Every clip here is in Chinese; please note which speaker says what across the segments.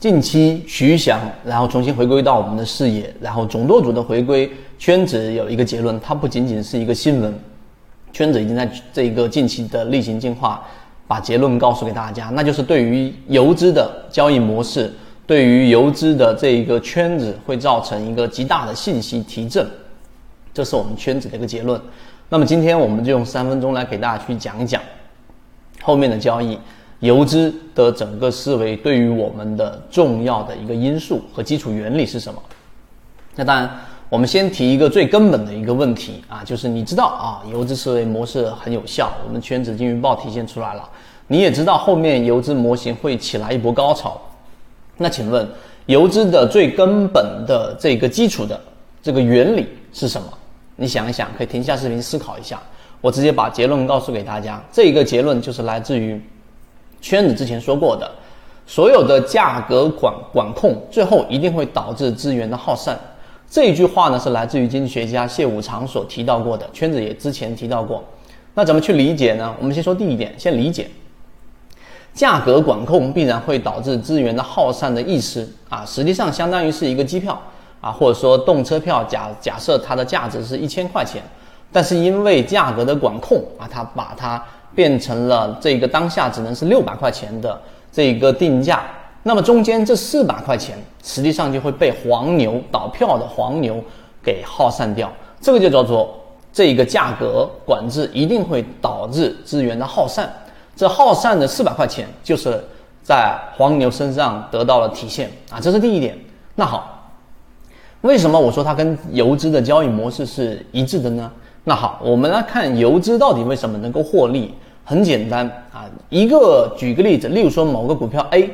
Speaker 1: 近期徐翔，然后重新回归到我们的视野，然后总舵主的回归，圈子有一个结论，它不仅仅是一个新闻，圈子已经在这一个近期的例行进化，把结论告诉给大家，那就是对于游资的交易模式，对于游资的这一个圈子会造成一个极大的信息提振，这是我们圈子的一个结论。那么今天我们就用三分钟来给大家去讲一讲后面的交易。游资的整个思维对于我们的重要的一个因素和基础原理是什么？那当然，我们先提一个最根本的一个问题啊，就是你知道啊，游资思维模式很有效，我们圈子金鱼报体现出来了。你也知道后面游资模型会起来一波高潮。那请问，游资的最根本的这个基础的这个原理是什么？你想一想，可以停下视频思考一下。我直接把结论告诉给大家，这一个结论就是来自于。圈子之前说过的，所有的价格管管控，最后一定会导致资源的耗散。这一句话呢，是来自于经济学家谢五常所提到过的。圈子也之前提到过。那怎么去理解呢？我们先说第一点，先理解价格管控必然会导致资源的耗散的意思啊，实际上相当于是一个机票啊，或者说动车票，假假设它的价值是一千块钱，但是因为价格的管控啊，它把它。变成了这个当下只能是六百块钱的这个定价，那么中间这四百块钱实际上就会被黄牛倒票的黄牛给耗散掉，这个就叫做这个价格管制一定会导致资源的耗散，这耗散的四百块钱就是在黄牛身上得到了体现啊，这是第一点。那好，为什么我说它跟游资的交易模式是一致的呢？那好，我们来看游资到底为什么能够获利？很简单啊，一个举个例子，例如说某个股票 A，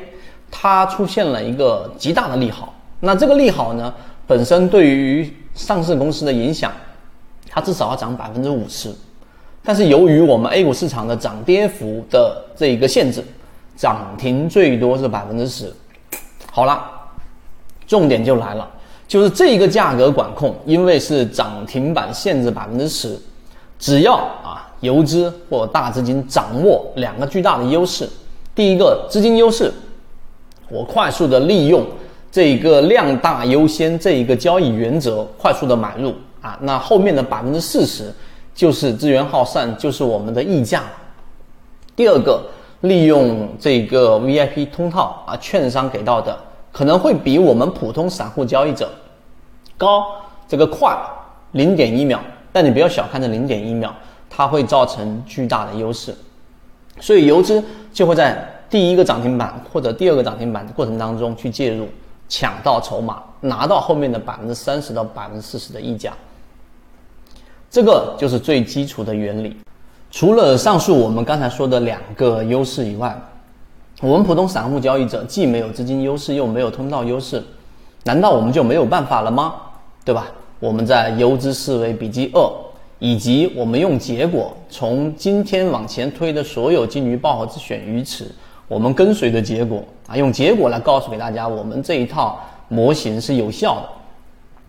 Speaker 1: 它出现了一个极大的利好，那这个利好呢，本身对于上市公司的影响，它至少要涨百分之五十，但是由于我们 A 股市场的涨跌幅的这一个限制，涨停最多是百分之十。好了，重点就来了。就是这一个价格管控，因为是涨停板限制百分之十，只要啊游资或大资金掌握两个巨大的优势，第一个资金优势，我快速的利用这一个量大优先这一个交易原则，快速的买入啊，那后面的百分之四十就是资源耗散，就是我们的溢价。第二个利用这个 VIP 通套啊，券商给到的。可能会比我们普通散户交易者高这个快零点一秒，但你不要小看这零点一秒，它会造成巨大的优势。所以游资就会在第一个涨停板或者第二个涨停板的过程当中去介入，抢到筹码，拿到后面的百分之三十到百分之四十的溢价。这个就是最基础的原理。除了上述我们刚才说的两个优势以外，我们普通散户交易者既没有资金优势，又没有通道优势，难道我们就没有办法了吗？对吧？我们在游资思维笔记二，以及我们用结果从今天往前推的所有金鱼报和自选鱼池，我们跟随的结果啊，用结果来告诉给大家，我们这一套模型是有效的。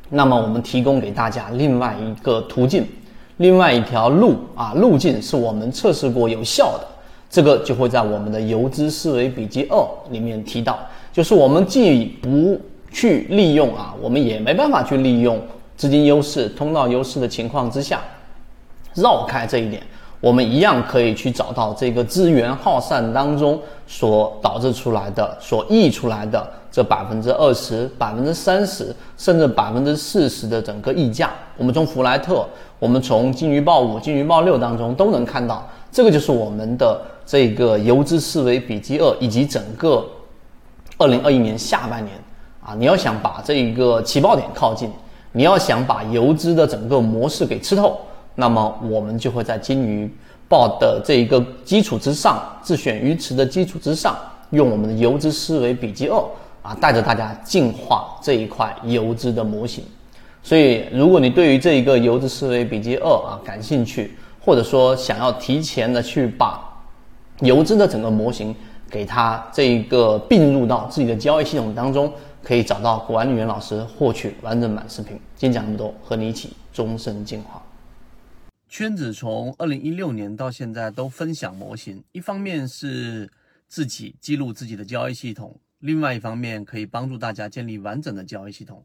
Speaker 1: 那么我们提供给大家另外一个途径，另外一条路啊，路径是我们测试过有效的。这个就会在我们的游资思维笔记二里面提到，就是我们既不去利用啊，我们也没办法去利用资金优势、通道优势的情况之下，绕开这一点，我们一样可以去找到这个资源耗散当中所导致出来的、所溢出来的这百分之二十、百分之三十，甚至百分之四十的整个溢价。我们从弗莱特，我们从金鱼报五、金鱼报六当中都能看到，这个就是我们的。这个游资思维笔记二以及整个二零二一年下半年啊，你要想把这一个起爆点靠近，你要想把游资的整个模式给吃透，那么我们就会在金鱼报的这一个基础之上，自选鱼池的基础之上，用我们的游资思维笔记二啊，带着大家进化这一块游资的模型。所以，如果你对于这一个游资思维笔记二啊感兴趣，或者说想要提前的去把游资的整个模型，给它这一个并入到自己的交易系统当中，可以找到管理员老师获取完整版视频。今天讲那么多，和你一起终身进化。圈子从二零一六年到现在都分享模型，一方面是自己记录自己的交易系统，另外一方面可以帮助大家建立完整的交易系统。